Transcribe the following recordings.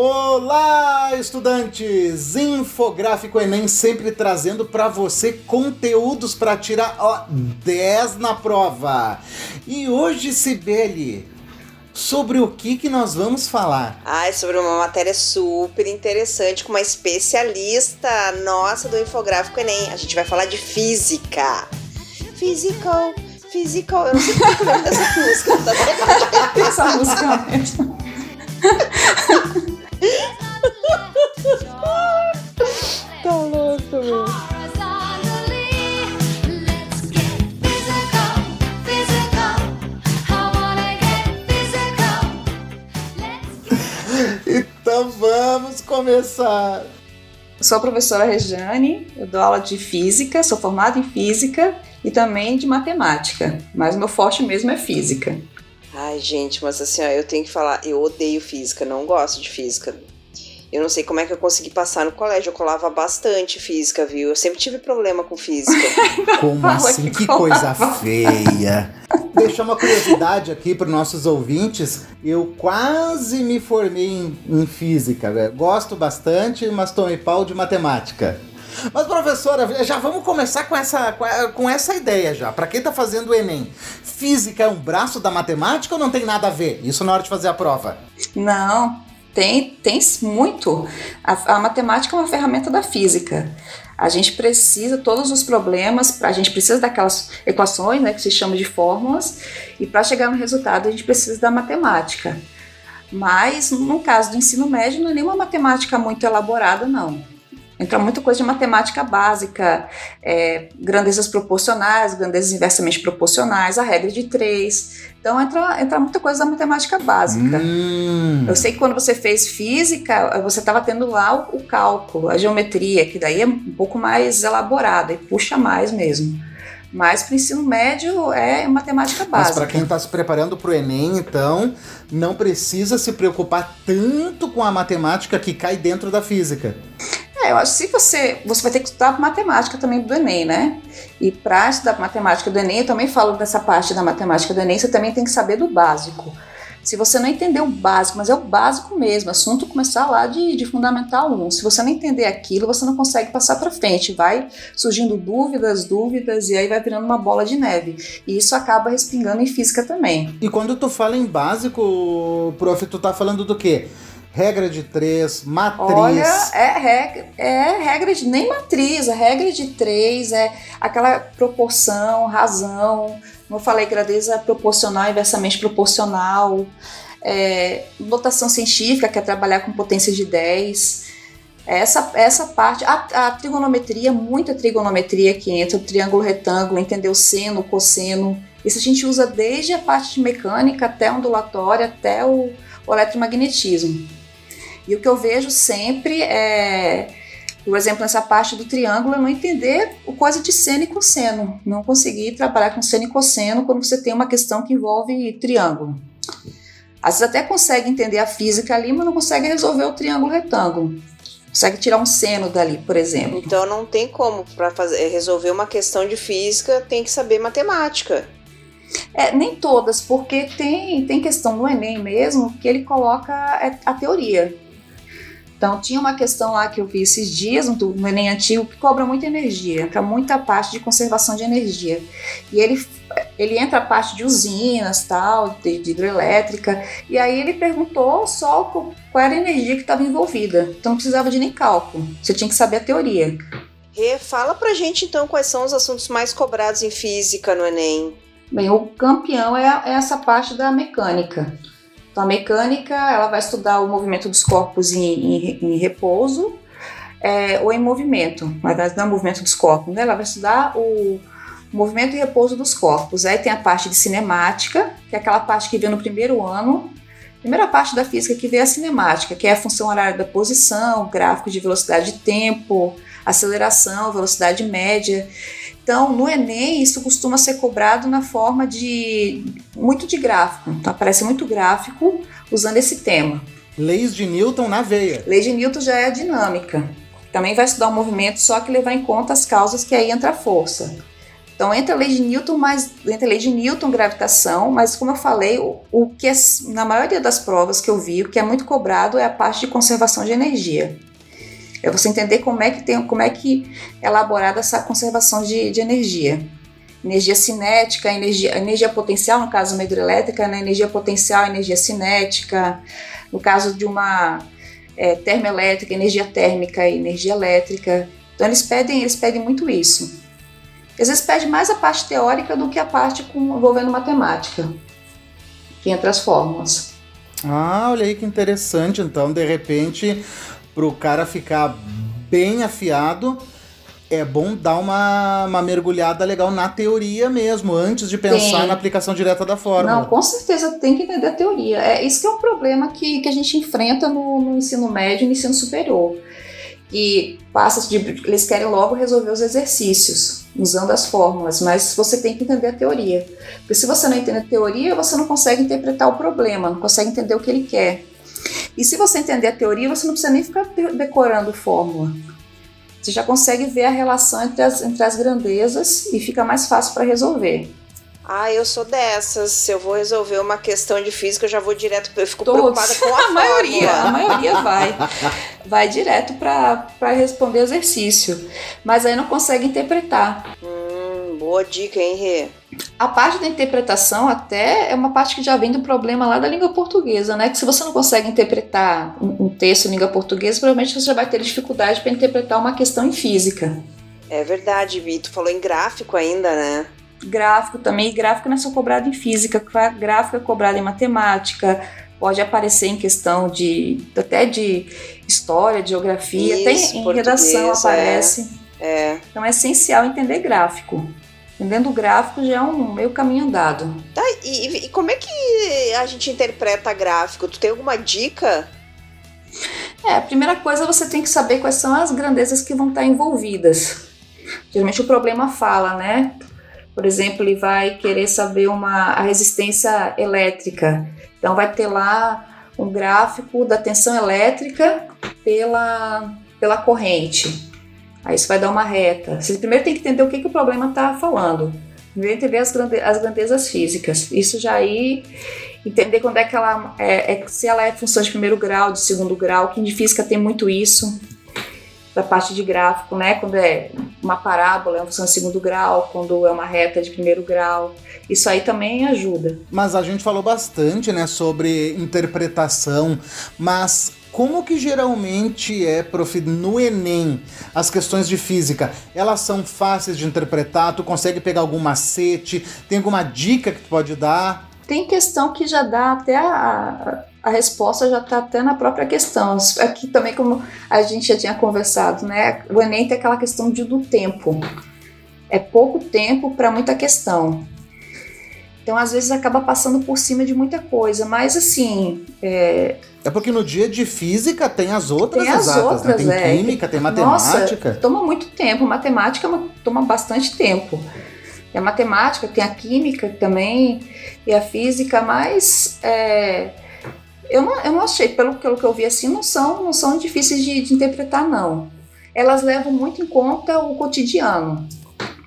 Olá, estudantes! Infográfico Enem sempre trazendo para você conteúdos para tirar ó, 10 na prova. E hoje, Sibeli, sobre o que, que nós vamos falar? Ah, é sobre uma matéria super interessante com uma especialista nossa do Infográfico Enem. A gente vai falar de física. Physical, physical. Eu não sei porque eu lembro dessa música. Tá Essa música mesmo. tá louco, meu. Então vamos começar. Sou a professora Rejane, eu dou aula de física, sou formada em física e também de matemática, mas o meu forte mesmo é física. Ai, gente, mas assim, ó, eu tenho que falar, eu odeio física, não gosto de física. Eu não sei como é que eu consegui passar no colégio, eu colava bastante física, viu? Eu sempre tive problema com física. Como assim? Que coisa feia. Deixar uma curiosidade aqui para nossos ouvintes. Eu quase me formei em, em física. Véio. Gosto bastante, mas tomei pau de matemática. Mas, professora, já vamos começar com essa, com essa ideia já. Para quem tá fazendo o Enem, física é um braço da matemática ou não tem nada a ver? Isso na hora de fazer a prova? Não, tem, tem muito. A, a matemática é uma ferramenta da física. A gente precisa, todos os problemas, a gente precisa daquelas equações, né, que se chama de fórmulas, e para chegar no resultado a gente precisa da matemática. Mas, no caso do ensino médio, não é nenhuma matemática muito elaborada, não. Entra muita coisa de matemática básica, é, grandezas proporcionais, grandezas inversamente proporcionais, a regra de três. Então entra, entra muita coisa da matemática básica. Hum. Eu sei que quando você fez física, você estava tendo lá o, o, cálculo, a geometria, que daí é um pouco mais elaborada e puxa mais mesmo. Mas para o ensino médio é matemática básica. Mas para quem está se preparando para o Enem, então, não precisa se preocupar tanto com a matemática que cai dentro da física. É, eu acho que se você. Você vai ter que estudar matemática também do Enem, né? E para estudar matemática do Enem, eu também falo dessa parte da matemática do Enem, você também tem que saber do básico. Se você não entender o básico, mas é o básico mesmo, assunto começar lá de, de fundamental 1. Se você não entender aquilo, você não consegue passar para frente. Vai surgindo dúvidas, dúvidas, e aí vai virando uma bola de neve. E isso acaba respingando em física também. E quando tu fala em básico, prof, tu tá falando do quê? Regra de três, matriz. Olha, é regra, é regra de nem matriz, é regra de três, é aquela proporção, razão. Como eu falei, grandeza proporcional, inversamente proporcional. É, notação científica, que é trabalhar com potência de 10. Essa, essa parte, a, a trigonometria, muita trigonometria que entra, o triângulo retângulo, entender o seno, o cosseno. Isso a gente usa desde a parte de mecânica até ondulatória, até o, o eletromagnetismo. E o que eu vejo sempre é, por exemplo, nessa parte do triângulo, eu não entender o coisa de seno e cosseno. Não conseguir trabalhar com seno e cosseno quando você tem uma questão que envolve triângulo. Às vezes até consegue entender a física ali, mas não consegue resolver o triângulo retângulo. Consegue tirar um seno dali, por exemplo. Então não tem como para resolver uma questão de física, tem que saber matemática. É, nem todas, porque tem, tem questão no Enem mesmo que ele coloca é, a teoria. Então, tinha uma questão lá que eu vi esses dias no, no Enem antigo que cobra muita energia, entra muita parte de conservação de energia. E ele, ele entra a parte de usinas, tal, de, de hidrelétrica, e aí ele perguntou só qual, qual era a energia que estava envolvida. Então, não precisava de nem cálculo, você tinha que saber a teoria. Rê, fala pra gente então quais são os assuntos mais cobrados em física no Enem. Bem, o campeão é, é essa parte da mecânica. Então, a mecânica ela vai estudar o movimento dos corpos em, em, em repouso é, ou em movimento, mas não é o movimento dos corpos, né? ela vai estudar o movimento e repouso dos corpos. Aí tem a parte de cinemática, que é aquela parte que vem no primeiro ano. Primeira parte da física que vê a cinemática, que é a função horária da posição, gráfico de velocidade de tempo, aceleração, velocidade média. Então, no Enem, isso costuma ser cobrado na forma de muito de gráfico. Então, aparece muito gráfico usando esse tema. Leis de Newton na veia. Lei de Newton já é a dinâmica. Também vai estudar o movimento, só que levar em conta as causas que aí entra a força. Então entra a lei de Newton, mas entra a lei de Newton, gravitação, mas como eu falei, o, o que é, na maioria das provas que eu vi, o que é muito cobrado é a parte de conservação de energia. É você entender como é que tem, como é que é elaborada essa conservação de, de energia. Energia cinética, energia, energia potencial, no caso de uma hidrelétrica, né? energia potencial, energia cinética. No caso de uma é, termoelétrica, energia térmica e energia elétrica. Então eles pedem, eles pedem muito isso. Às vezes pede mais a parte teórica do que a parte com, envolvendo matemática, que entra as fórmulas. Ah, olha aí que interessante. Então, de repente, para o cara ficar bem afiado, é bom dar uma, uma mergulhada legal na teoria mesmo, antes de pensar na aplicação direta da fórmula. Não, com certeza tem que entender a teoria. É isso que é um problema que, que a gente enfrenta no, no ensino médio e no ensino superior. E passa de, eles querem logo resolver os exercícios usando as fórmulas, mas você tem que entender a teoria. Porque se você não entende a teoria, você não consegue interpretar o problema, não consegue entender o que ele quer. E se você entender a teoria, você não precisa nem ficar decorando fórmula. Você já consegue ver a relação entre as, entre as grandezas e fica mais fácil para resolver. Ah, eu sou dessas. Se eu vou resolver uma questão de física, eu já vou direto. Eu fico Todos. preocupada com a, a maioria. A maioria vai. Vai direto para responder exercício. Mas aí não consegue interpretar. Hum, boa dica, hein, Rê? A parte da interpretação até é uma parte que já vem do problema lá da língua portuguesa, né? Que se você não consegue interpretar um, um texto em língua portuguesa, provavelmente você já vai ter dificuldade para interpretar uma questão em física. É verdade, Vitor. Falou em gráfico ainda, né? gráfico também, gráfico não é só cobrado em física, gráfico é cobrado em matemática, pode aparecer em questão de até de história, de geografia, Isso, até em redação aparece. É, é. Então é essencial entender gráfico. Entendendo o gráfico já é um meio caminho andado. Tá, e, e como é que a gente interpreta gráfico? Tu tem alguma dica? É, a primeira coisa você tem que saber quais são as grandezas que vão estar envolvidas. Geralmente o problema fala, né? Por exemplo, ele vai querer saber uma, a resistência elétrica. Então, vai ter lá um gráfico da tensão elétrica pela, pela corrente. Aí você vai dar uma reta. Você primeiro tem que entender o que, que o problema está falando. Primeiro entender as, grande, as grandezas físicas. Isso já aí entender quando é que ela é, é, se ela é função de primeiro grau, de segundo grau, que em física tem muito isso da parte de gráfico, né? Quando é uma parábola, é uma função de segundo grau, quando é uma reta de primeiro grau. Isso aí também ajuda. Mas a gente falou bastante, né, sobre interpretação, mas como que geralmente é, prof, no Enem, as questões de física, elas são fáceis de interpretar? Tu consegue pegar algum macete? Tem alguma dica que tu pode dar? Tem questão que já dá até a, a resposta já está até na própria questão. Aqui também, como a gente já tinha conversado, né? O Enem tem aquela questão de, do tempo. É pouco tempo para muita questão. Então, às vezes, acaba passando por cima de muita coisa. Mas, assim. É, é porque no dia de física tem as outras tem as exatas, outras, né? Tem é. química, tem matemática. Nossa, toma muito tempo. Matemática toma bastante tempo. Tem a matemática, tem a química também, e a física, mas. É, eu não, eu não achei, pelo, pelo que eu vi assim, não são, não são difíceis de, de interpretar, não. Elas levam muito em conta o cotidiano.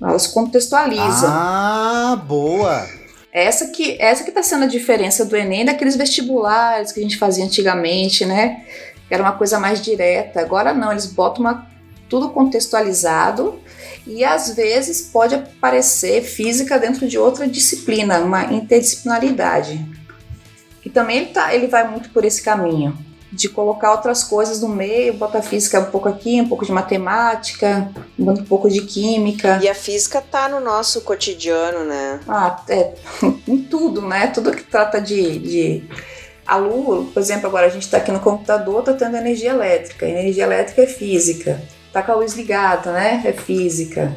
Elas contextualizam. Ah, boa! Essa que essa que está sendo a diferença do Enem daqueles vestibulares que a gente fazia antigamente, né? Era uma coisa mais direta. Agora não, eles botam uma, tudo contextualizado e às vezes pode aparecer física dentro de outra disciplina, uma interdisciplinaridade que também ele, tá, ele vai muito por esse caminho de colocar outras coisas no meio, bota a física um pouco aqui, um pouco de matemática, um pouco de química. E a física tá no nosso cotidiano, né? Ah, é, em tudo, né? Tudo que trata de, de a lua, por exemplo, agora a gente está aqui no computador, tá tendo energia elétrica. Energia elétrica é física. Tá com a luz ligada, né? É física.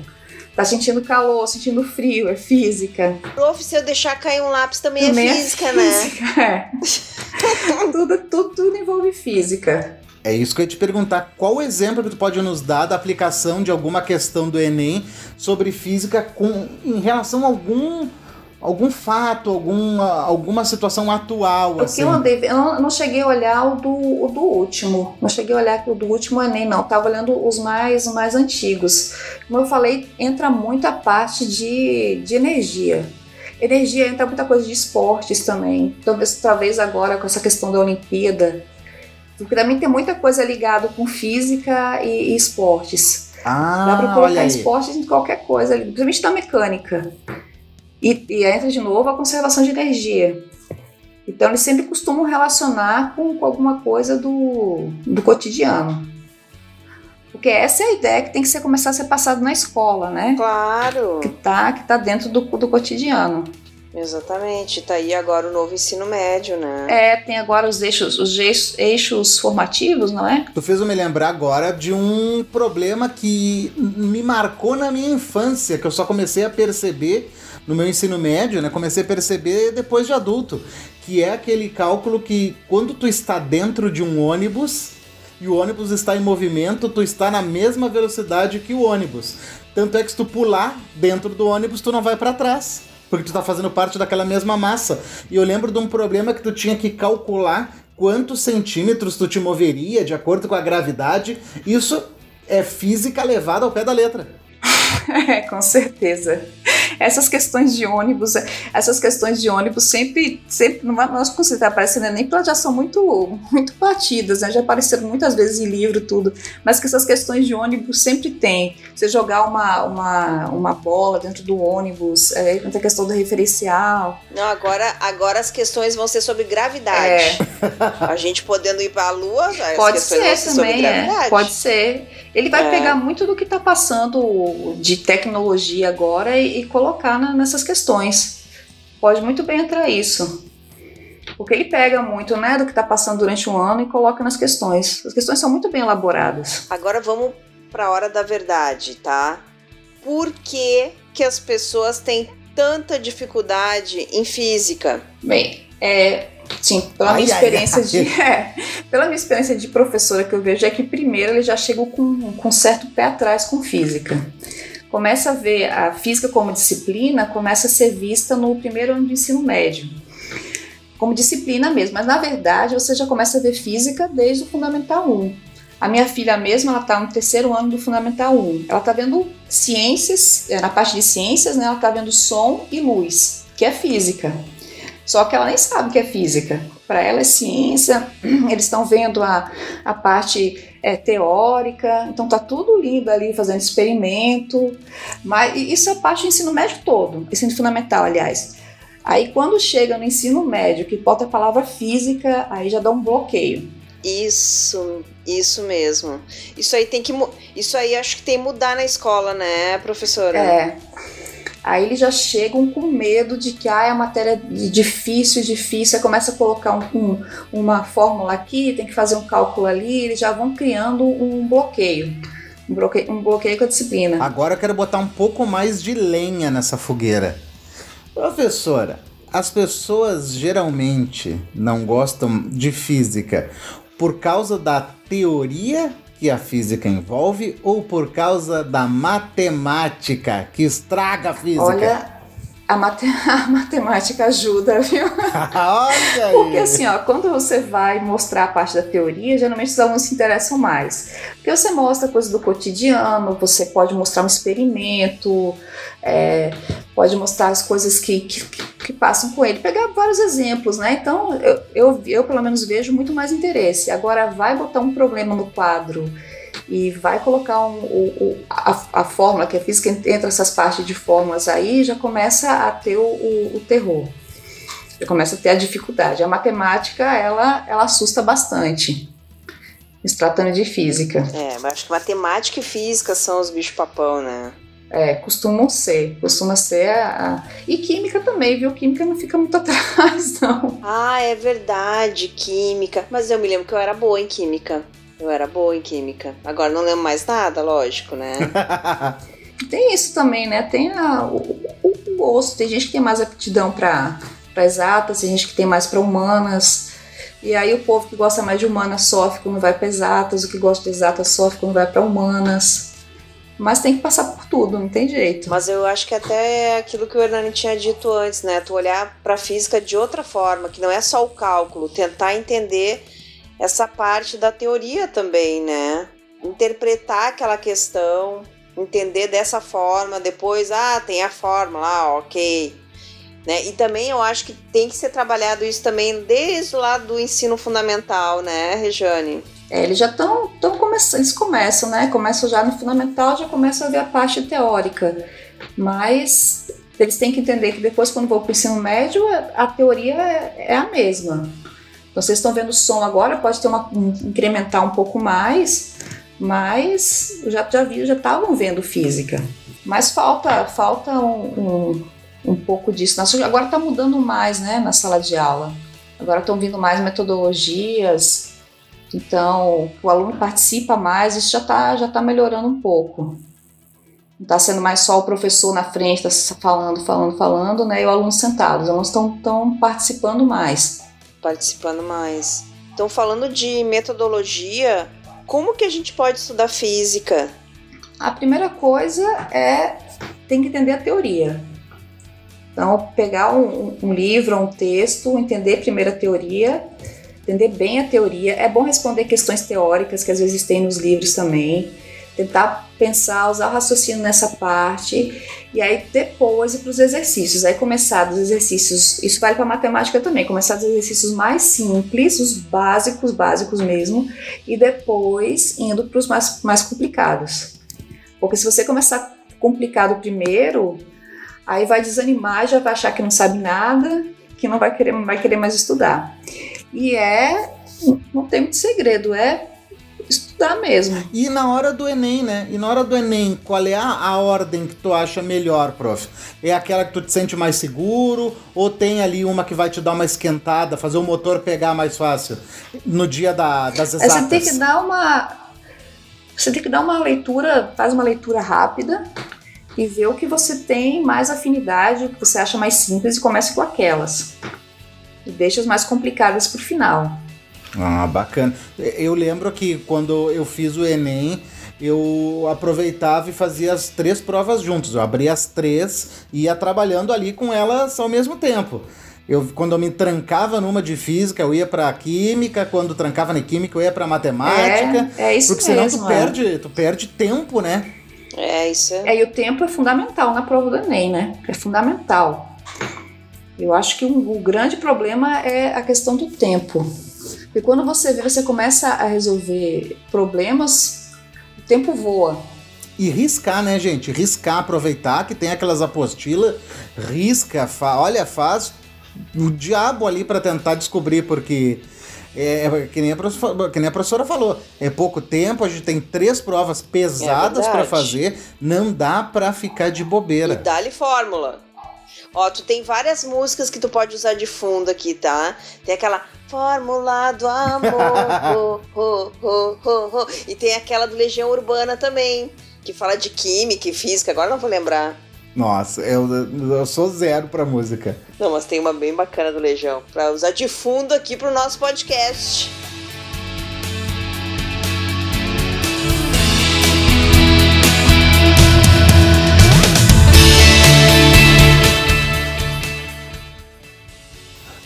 Tá sentindo calor, sentindo frio, é física. Prof, se eu deixar cair um lápis também, é também é física, é física né? É. tudo, tudo, tudo envolve física. É isso que eu ia te perguntar. Qual o exemplo que tu pode nos dar da aplicação de alguma questão do Enem sobre física com, em relação a algum algum fato, alguma, alguma situação atual, Porque assim. eu, andei, eu não, não cheguei a olhar o do, o do último. Não cheguei a olhar o do último Enem, não. Tava olhando os mais, mais antigos. Como eu falei, entra muito a parte de, de energia. Energia entra muita coisa de esportes também. Talvez, talvez agora com essa questão da Olimpíada. Porque também tem muita coisa ligada com física e, e esportes. Ah, Dá pra olha colocar esportes em qualquer coisa, principalmente na mecânica. E, e entra de novo a conservação de energia. Então eles sempre costumam relacionar com, com alguma coisa do, do cotidiano. Porque essa é a ideia que tem que ser, começar a ser passado na escola, né? Claro, Que tá, que tá dentro do, do cotidiano. exatamente. Tá aí agora o novo ensino médio, né? É, tem agora os eixos, os eixos, eixos formativos, não é? Tu fez eu me lembrar agora de um problema que me marcou na minha infância, que eu só comecei a perceber no meu ensino médio, né? Comecei a perceber depois de adulto, que é aquele cálculo que quando tu está dentro de um ônibus e o ônibus está em movimento, tu está na mesma velocidade que o ônibus. Tanto é que se tu pular dentro do ônibus, tu não vai para trás. Porque tu tá fazendo parte daquela mesma massa. E eu lembro de um problema que tu tinha que calcular quantos centímetros tu te moveria de acordo com a gravidade. Isso é física levada ao pé da letra. É, com certeza. Essas questões de ônibus, essas questões de ônibus sempre, sempre não nós você tá aparecendo nem porque elas já são muito, muito batidas, né? Já apareceram muitas vezes em livro tudo, mas que essas questões de ônibus sempre tem. Você jogar uma, uma, uma bola dentro do ônibus, é, a questão do referencial. Não, agora, agora as questões vão ser sobre gravidade. É, A gente podendo ir pra lua, já as pode questões ser vão ser sobre também, é, gravidade. pode ser. Ele vai É. pegar muito do que está passando de tecnologia agora e, e colocar na- nessas questões. Pode muito bem entrar isso. Porque ele pega muito né, do que está passando durante um ano e coloca nas questões. As questões são muito bem elaboradas. Agora vamos pra hora da verdade, tá? Por que, que as pessoas têm tanta dificuldade em física? Bem, é, sim, pela Ai, minha ai, experiência ai. de. é, pela minha experiência de professora que eu vejo é que primeiro ele já chegou com, com certo pé atrás com física. Começa a ver a física como disciplina, começa a ser vista no primeiro ano de ensino médio. Como disciplina mesmo, mas na verdade você já começa a ver física desde o Fundamental 1. A minha filha mesma, ela está no terceiro ano do Fundamental 1. Ela está vendo ciências, é, na parte de ciências, né, ela está vendo som e luz, que é física. Só que ela nem sabe o que é física. Para ela é ciência, eles estão vendo a, a parte é, teórica, então tá tudo lindo ali, fazendo experimento. Mas isso é parte do ensino médio todo, ensino fundamental, aliás. Aí quando chega no ensino médio, que bota a palavra física, aí já dá um bloqueio. Isso, isso mesmo. Isso aí tem que. Isso aí acho que tem que mudar na escola, né, professora? É. Aí eles já chegam com medo de que ah, a matéria é difícil, difícil. Aí começa a colocar um- um- uma fórmula aqui, tem que fazer um cálculo ali, eles já vão criando um bloqueio. Um bloqueio, um bloqueio com a disciplina. Agora eu quero botar um pouco mais de lenha nessa fogueira. Professora, as pessoas geralmente não gostam de física por causa da teoria que a física envolve ou por causa da matemática que estraga a física? Olha, a, mate- a matemática ajuda, viu? Olha aí! Porque assim, ó, quando você vai mostrar a parte da teoria, geralmente os alunos se interessam mais. Porque você mostra coisas do cotidiano, você pode mostrar um experimento, é, pode mostrar as coisas que, que, que passam com ele, pegar vários exemplos, né? Então, eu, eu, eu pelo menos vejo muito mais interesse. Agora, vai botar um problema no quadro e vai colocar um, a, a fórmula, que a física entra essas partes de fórmulas aí, já começa a ter o, o, o terror. Já começa a ter a dificuldade. A matemática, ela, ela assusta bastante, se tratando de física. É, mas acho que matemática e física são os bichos-papão, né? É, costumam ser, costuma ser a, a- E química também, viu? Química não fica muito atrás, não. Ah, é verdade, química. Mas eu me lembro que eu era boa em química. Eu era boa em química. Agora não lembro mais nada, lógico, né? Tem isso também, né? Tem a, o, o, gosto. Tem gente que tem mais aptidão para exatas, tem gente que tem mais para humanas. E aí o povo que gosta mais de humanas sofre quando vai para exatas, o que gosta de exatas sofre quando vai para humanas. Mas tem que passar por tudo, não tem jeito. Mas eu acho que até é aquilo que o Hernani tinha dito antes, né? Tu olhar para a física de outra forma, que não é só o cálculo, tentar entender essa parte da teoria também, né? Interpretar aquela questão, entender dessa forma, depois, ah, tem a fórmula, ok. Né? E também eu acho que tem que ser trabalhado isso também desde o lado do ensino fundamental, né, Rejane? É, eles já estão começando, eles começam, né? Começam já no fundamental, já começam a ver a parte teórica. Mas eles têm que entender que depois, quando vão para o ensino médio, a teoria é, é a mesma. Então, vocês estão vendo o som agora, pode ter uma incrementar um pouco mais, mas já já vi, já estavam vendo física. Mas falta falta um, um, um pouco disso. Agora está mudando mais, né, na sala de aula. Agora estão vindo mais metodologias, então, o aluno participa mais, isso já está já tá melhorando um pouco. Não está sendo mais só o professor na frente, está falando, falando, falando, né? E o aluno sentado. Os alunos estão participando mais. Participando mais. Então, falando de metodologia, como que a gente pode estudar física? A primeira coisa é tem que entender a teoria. Então, pegar um, um livro, um texto, entender primeiro a teoria entender bem a teoria. É bom responder questões teóricas que às vezes tem nos livros também. Tentar pensar, usar o raciocínio nessa parte e aí depois ir para os exercícios. Aí começar dos exercícios, isso vale para matemática também, começar dos exercícios mais simples, os básicos, básicos mesmo, e depois indo para os mais, mais complicados. Porque se você começar complicado primeiro, aí vai desanimar, já vai achar que não sabe nada, que não vai querer, não vai querer mais estudar. E é. Não tem muito segredo, é estudar mesmo. E na hora do Enem, né? E na hora do Enem, qual é a, a, ordem que tu acha melhor, prof? É aquela que tu te sente mais seguro? Ou tem ali uma que vai te dar uma esquentada, fazer o motor pegar mais fácil no dia da, das exatas? Você tem que dar uma. Você tem que dar uma leitura, faz uma leitura rápida e ver o que você tem mais afinidade, o que você acha mais simples e comece com aquelas e deixa as mais complicadas para o final. Ah, bacana. Eu lembro que quando eu fiz o Enem, eu aproveitava e fazia as três provas juntos. Eu abria as três e ia trabalhando ali com elas ao mesmo tempo. Eu, quando eu me trancava numa de física, eu ia para química, quando trancava na química, eu ia para matemática. É, é isso porque mesmo. Porque senão tu é. perde, tu perde tempo, né? É isso. É, e o tempo é fundamental na prova do Enem, né? É fundamental. Eu acho que um, o grande problema é a questão do tempo. Porque quando você vê, você começa a resolver problemas, o tempo voa. E riscar, né, gente? Riscar, aproveitar que tem aquelas apostilas, risca, fa olha, faz o diabo ali para tentar descobrir, porque é, é, que, nem a professora, que nem a professora falou, é pouco tempo, a gente tem três provas pesadas é para fazer, não dá para ficar de bobeira. E dá-lhe fórmula. Ó, tu tem várias músicas que tu pode usar de fundo aqui, tá? Tem aquela Fórmula do Amor, ho, ho, ho, e tem aquela do Legião Urbana também, que fala de química e física, agora não vou lembrar. Nossa, eu, eu sou zero pra música. Não, mas tem uma bem bacana do Legião, pra usar de fundo aqui pro nosso podcast.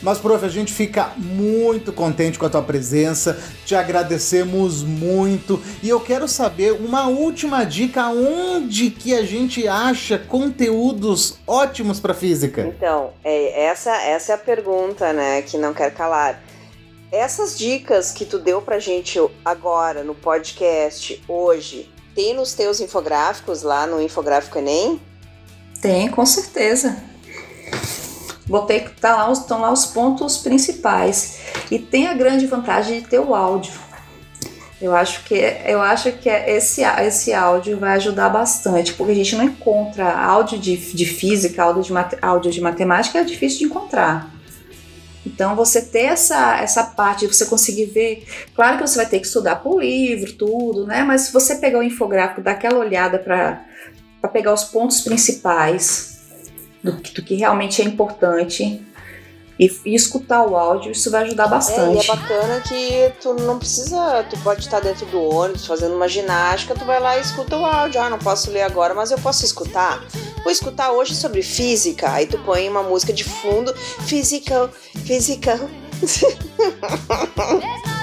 Mas, prof, a gente fica muito contente com a tua presença, te agradecemos muito e eu quero saber uma última dica: onde que a gente acha conteúdos ótimos para física? Então, é, essa, essa é a pergunta, né, que não quer calar. Essas dicas que tu deu pra gente agora no podcast, hoje, tem nos teus infográficos lá no Infográfico Enem? Tem, com certeza botei tá lá, estão lá os pontos principais. E tem a grande vantagem de ter o áudio. Eu acho que eu acho que esse, esse áudio vai ajudar bastante, porque a gente não encontra áudio de, de física, áudio de, áudio de matemática é difícil de encontrar. Então você ter essa, essa parte você conseguir ver, claro que você vai ter que estudar por livro, tudo, né? Mas se você pegar o infográfico, dar aquela olhada para pegar os pontos principais, do, do que realmente é importante. e, e, escutar o áudio, isso vai ajudar bastante. É, e é bacana que tu não precisa, tu pode estar dentro do ônibus fazendo uma ginástica, tu vai lá e escuta o áudio. Ah, não posso ler agora, mas eu posso escutar. Vou escutar hoje sobre física, aí tu põe uma música de fundo, physical, physical.